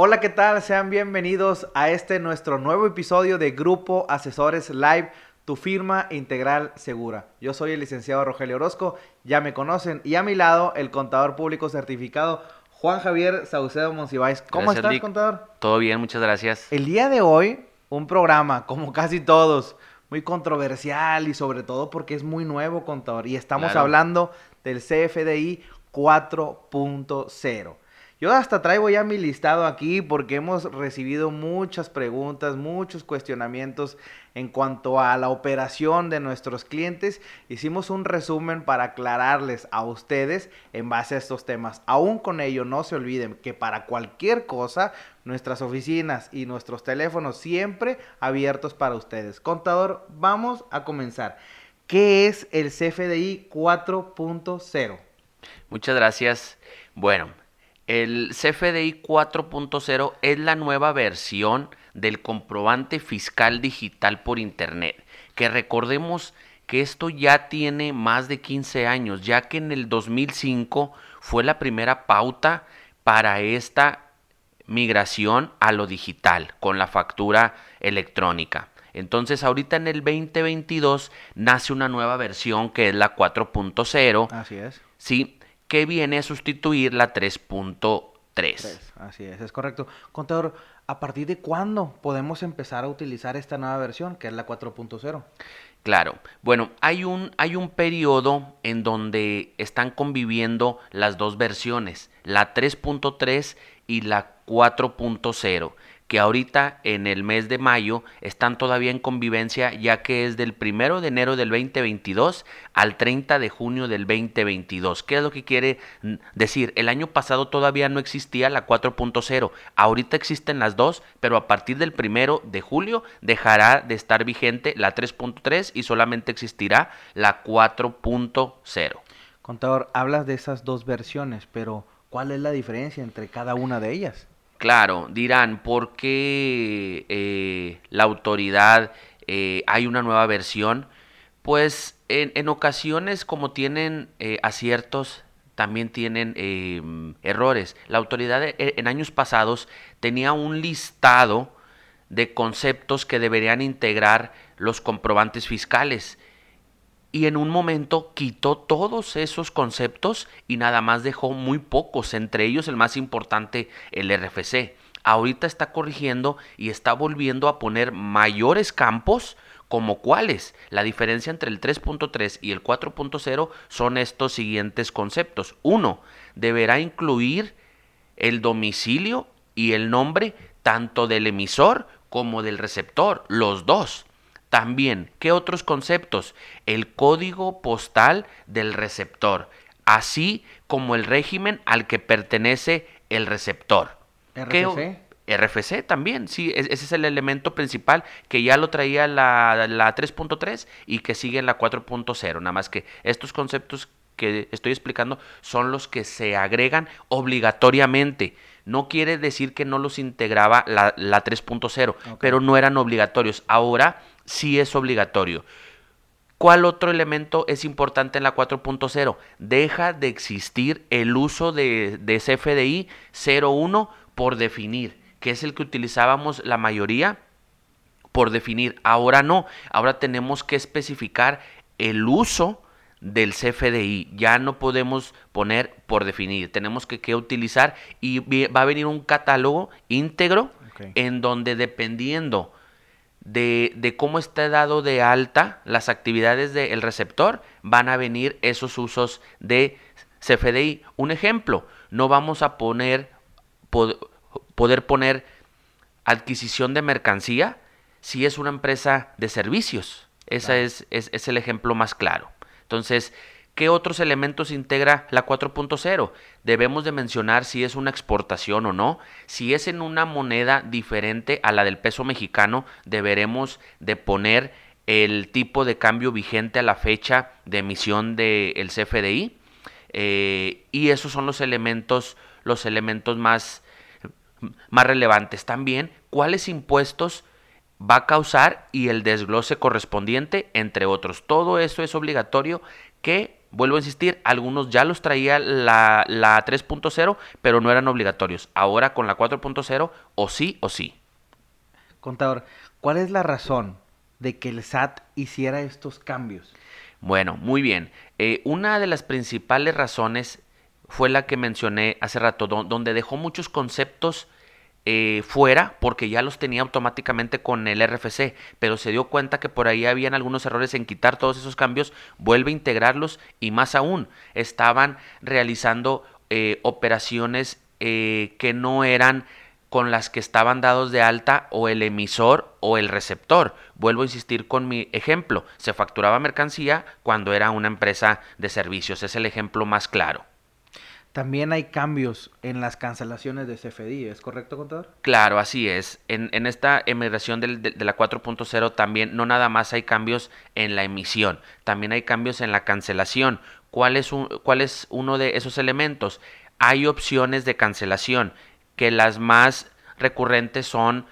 Hola, ¿qué tal? Sean bienvenidos a este nuestro nuevo episodio de Grupo Asesores Live, tu firma integral segura. Yo soy el licenciado Rogelio Orozco, ya me conocen, y a mi lado el contador público certificado Juan Javier Saucedo Monsiváis. ¿Cómo estás, contador? Todo bien, muchas gracias. El día de hoy, un programa, como casi todos, muy controversial y sobre todo porque es muy nuevo, contador, y estamos hablando del CFDI 4.0. Yo hasta traigo ya mi listado aquí porque hemos recibido muchas preguntas, muchos cuestionamientos en cuanto a la operación de nuestros clientes. Hicimos un resumen para aclararles a ustedes en base a estos temas. Aún con ello, no se olviden que para cualquier cosa, nuestras oficinas y nuestros teléfonos siempre abiertos para ustedes. Contador, vamos a comenzar. ¿Qué es el CFDI 4.0? Muchas gracias. Bueno, el CFDI 4.0 es la nueva versión del comprobante fiscal digital por Internet, que recordemos que esto ya tiene más de 15 años, ya que en el 2005 fue la primera pauta para esta migración a lo digital con la factura electrónica. Entonces ahorita en el 2022 nace una nueva versión que es la 4.0. Así es. Sí, que viene a sustituir la 3.3. Así es, es correcto. Contador, ¿a partir de cuándo podemos empezar a utilizar esta nueva versión, que es la 4.0? Claro, bueno, hay un, hay un periodo en donde están conviviendo las dos versiones, la 3.3 y la 4.0 que ahorita en el mes de mayo están todavía en convivencia ya que es del primero de enero del 2022 al 30 de junio del 2022. ¿Qué es lo que quiere decir? El año pasado todavía no existía la 4.0, ahorita existen las dos, pero a partir del primero de julio dejará de estar vigente la 3.3 y solamente existirá la 4.0. Contador, hablas de esas dos versiones, pero ¿cuál es la diferencia entre cada una de ellas? Claro, dirán, ¿por qué eh, la autoridad eh, hay una nueva versión? Pues en, ocasiones como tienen eh, aciertos, también tienen em, errores. La autoridad en años pasados tenía un listado de conceptos que deberían integrar los comprobantes fiscales y en un momento quitó todos esos conceptos y nada más dejó muy pocos, entre ellos el más importante, el RFC. Ahorita está corrigiendo y está volviendo a poner mayores campos como cuáles. La diferencia entre el 3.3 y el 4.0 son estos siguientes conceptos. Uno, deberá incluir el domicilio y el nombre tanto del emisor como del receptor, los dos. También, ¿qué otros conceptos? El código postal del receptor, así como el régimen al que pertenece el receptor. ¿RFC? RFC también, sí, ese es el elemento principal que ya lo traía la, la 3.3 y que sigue en la 4.0, nada más que estos conceptos que estoy explicando son los que se agregan obligatoriamente. No quiere decir que no los integraba la, la 3.0, pero no eran obligatorios. Ahora sí es obligatorio. ¿Cuál otro elemento es importante en la 4.0? Deja de existir el uso de, de CFDI 01 por definir, que es el que utilizábamos la mayoría por definir. Ahora no, ahora tenemos que especificar el uso del CFDI. Ya no podemos poner por definir, tenemos que, utilizar y va a venir un catálogo íntegro en donde dependiendo de, cómo está dado de alta las actividades del receptor, van a venir esos usos de CFDI. Un ejemplo, no vamos a poner, poder poner adquisición de mercancía si es una empresa de servicios. Ese es, es el ejemplo más claro. Entonces, ¿Qué otros elementos integra la 4.0? Debemos de mencionar si es una exportación o no. Si es en una moneda diferente a la del peso mexicano, deberemos de poner el tipo de cambio vigente a la fecha de emisión del CFDI. Eh, y esos son los elementos, los elementos más, más relevantes. También, cuáles impuestos va a causar y el desglose correspondiente, entre otros. Todo eso es obligatorio que Vuelvo a insistir, algunos ya los traía la, la 3.0, pero no eran obligatorios. Ahora con la 4.0, o sí o sí. Contador, ¿cuál es la razón de que el SAT hiciera estos cambios? Bueno, muy bien. Eh, una de las principales razones fue la que mencioné hace rato, donde dejó muchos conceptos eh, fuera porque ya los tenía automáticamente con el RFC, pero se dio cuenta que por ahí habían algunos errores en quitar todos esos cambios, vuelve a integrarlos y más aún, estaban realizando eh, operaciones que no eran con las que estaban dados de alta o el emisor o el receptor. Vuelvo a insistir con mi ejemplo. Se facturaba mercancía cuando era una empresa de servicios. Es el ejemplo más claro. También hay cambios en las cancelaciones de CFDI, ¿es correcto, contador? Claro, así es. En, esta emigración de, de, la 4.0 también no nada más hay cambios en la emisión, también hay cambios en la cancelación. ¿Cuál es, un, cuál es uno de esos elementos? Hay opciones de cancelación que las más recurrentes son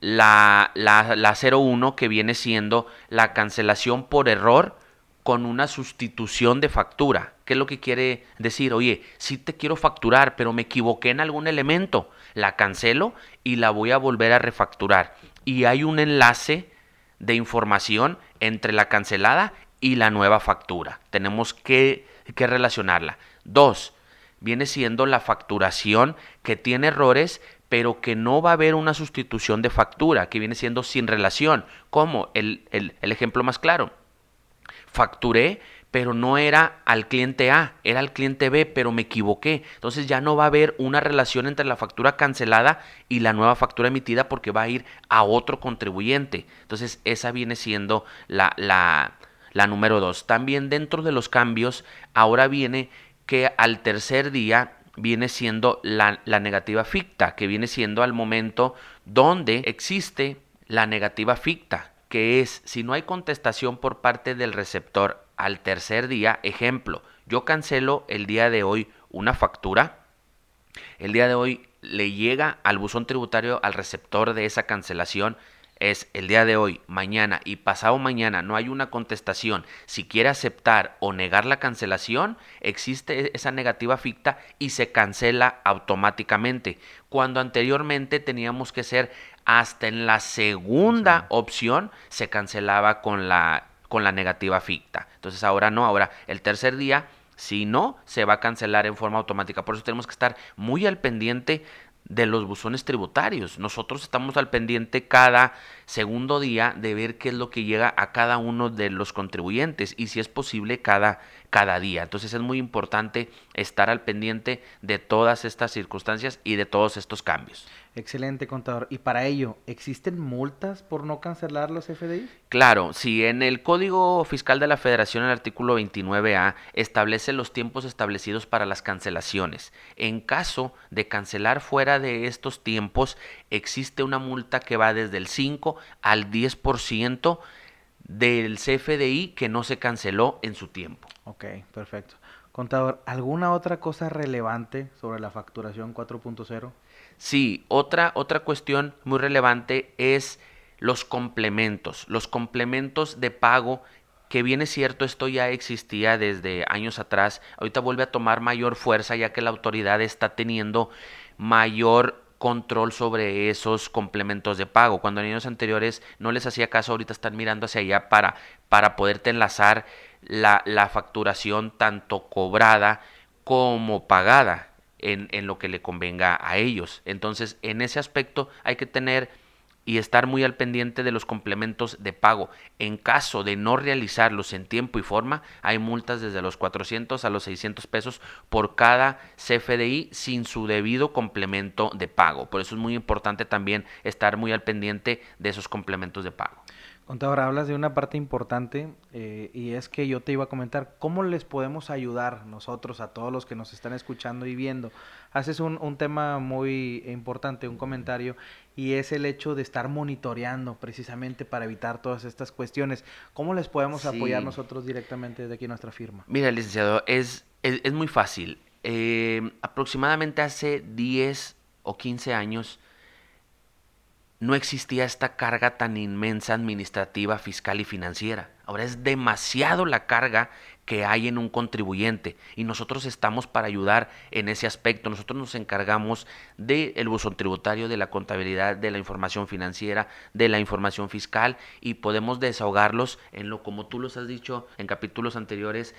la, la, la 01 que viene siendo la cancelación por error con una sustitución de factura. ¿Qué es lo que quiere decir? Oye, sí te quiero facturar, pero me equivoqué en algún elemento. La cancelo y la voy a volver a refacturar. Y hay un enlace de información entre la cancelada y la nueva factura. Tenemos que, que relacionarla. Dos, viene siendo la facturación que tiene errores, pero que no va a haber una sustitución de factura, que viene siendo sin relación. como el, el, el ejemplo más claro. Facturé, pero no era al cliente A, era al cliente B, pero me equivoqué. Entonces ya no va a haber una relación entre la factura cancelada y la nueva factura emitida porque va a ir a otro contribuyente. Entonces esa viene siendo la, la, la número dos. También dentro de los cambios, ahora viene que al tercer día viene siendo la, negativa ficta, que viene siendo al momento donde existe la negativa ficta, que es si no hay contestación por parte del receptor al tercer día, ejemplo, yo cancelo el día de hoy una factura, el día de hoy le llega al buzón tributario al receptor de esa cancelación es el día de hoy, mañana y pasado mañana no hay una contestación, si quiere aceptar o negar la cancelación, existe e-, esa negativa ficta y se cancela automáticamente. Cuando anteriormente teníamos que ser hasta en la segunda opción se cancelaba con la con la negativa ficta. Entonces ahora no, ahora el tercer día si no, se va a cancelar en forma automática. Por eso tenemos que estar muy al pendiente de los buzones tributarios. Nosotros estamos al pendiente cada segundo día de ver qué es lo que llega a cada uno de los contribuyentes y si es posible cada, cada día. Entonces es muy importante estar al pendiente de todas estas circunstancias y de todos estos cambios. Excelente, contador. ¿Y para ello existen multas por no cancelar los FDI? Claro, si en el Código Fiscal de la Federación, el artículo 29A, establece los tiempos establecidos para las cancelaciones. En caso de cancelar fuera de estos tiempos, existe una multa que va desde el 5 al 10% del CFDI que no se canceló en su tiempo. Ok, perfecto. Contador, ¿alguna otra cosa relevante sobre la facturación 4.0? Sí, otra, otra cuestión muy relevante es los complementos, los complementos de pago que viene cierto, esto ya existía desde años atrás, ahorita vuelve a tomar mayor fuerza ya que la autoridad está teniendo mayor control sobre esos complementos de pago. Cuando en años anteriores no les hacía caso, ahorita están mirando hacia allá para, para poderte enlazar la, la facturación tanto cobrada como pagada en, en lo que le convenga a ellos. Entonces, en ese aspecto hay que tener y estar muy al pendiente de los complementos de pago. En caso de no realizarlos en tiempo y forma, hay multas desde los 400 a los 600 pesos por cada CFDI sin su debido complemento de pago. Por eso es muy importante también estar muy al pendiente de esos complementos de pago. Contador, hablas de una parte importante eh, y es que yo te iba a comentar cómo les podemos ayudar nosotros a todos los que nos están escuchando y viendo. Haces un, un tema muy importante, un comentario, y es el hecho de estar monitoreando precisamente para evitar todas estas cuestiones. ¿Cómo les podemos apoyar nosotros directamente desde aquí nuestra firma? Mira, licenciado, es, es, muy fácil. Eh, aproximadamente hace 10 o 15 años, no existía esta carga tan inmensa administrativa, fiscal y financiera. Ahora es demasiado la carga que hay en un contribuyente y nosotros estamos para ayudar en ese aspecto. Nosotros nos encargamos del el buzón tributario, de la contabilidad, de la información financiera, de la información fiscal y podemos desahogarlos en lo como tú los has dicho en capítulos anteriores.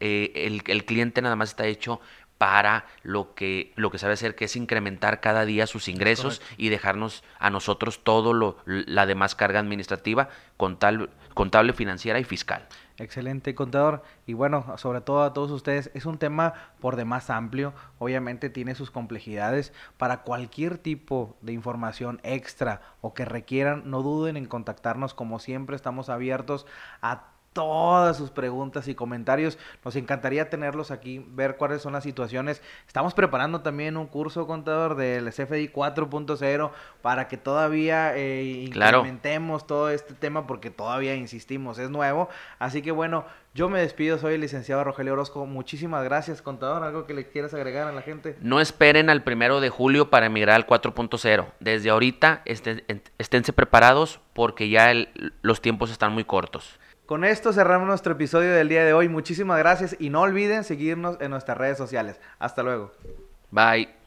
Eh, el cliente nada más está hecho para lo que, lo que sabe hacer, que es incrementar cada día sus ingresos y dejarnos a nosotros todo lo, la demás carga administrativa, contable, contable, financiera y fiscal. Excelente, contador. Y bueno, sobre todo a todos ustedes, es un tema por demás amplio. Obviamente tiene sus complejidades. Para cualquier tipo de información extra o que requieran, no duden en contactarnos. Como siempre, estamos abiertos a todas sus preguntas y comentarios. Nos encantaría tenerlos aquí, ver cuáles son las situaciones. Estamos preparando también un curso contador del CFDI 4.0 para que todavía eh, incrementemos todo este tema porque todavía insistimos, es nuevo. Así que bueno, yo me despido, soy el licenciado Rogelio Orozco. Muchísimas gracias, contador. ¿Algo que le quieras agregar a la gente? No esperen al primero de julio para emigrar al 4.0. Desde ahorita esténse preparados porque ya los tiempos están muy cortos. Con esto cerramos nuestro episodio del día de hoy. Muchísimas gracias y no olviden seguirnos en nuestras redes sociales. Hasta luego. Bye.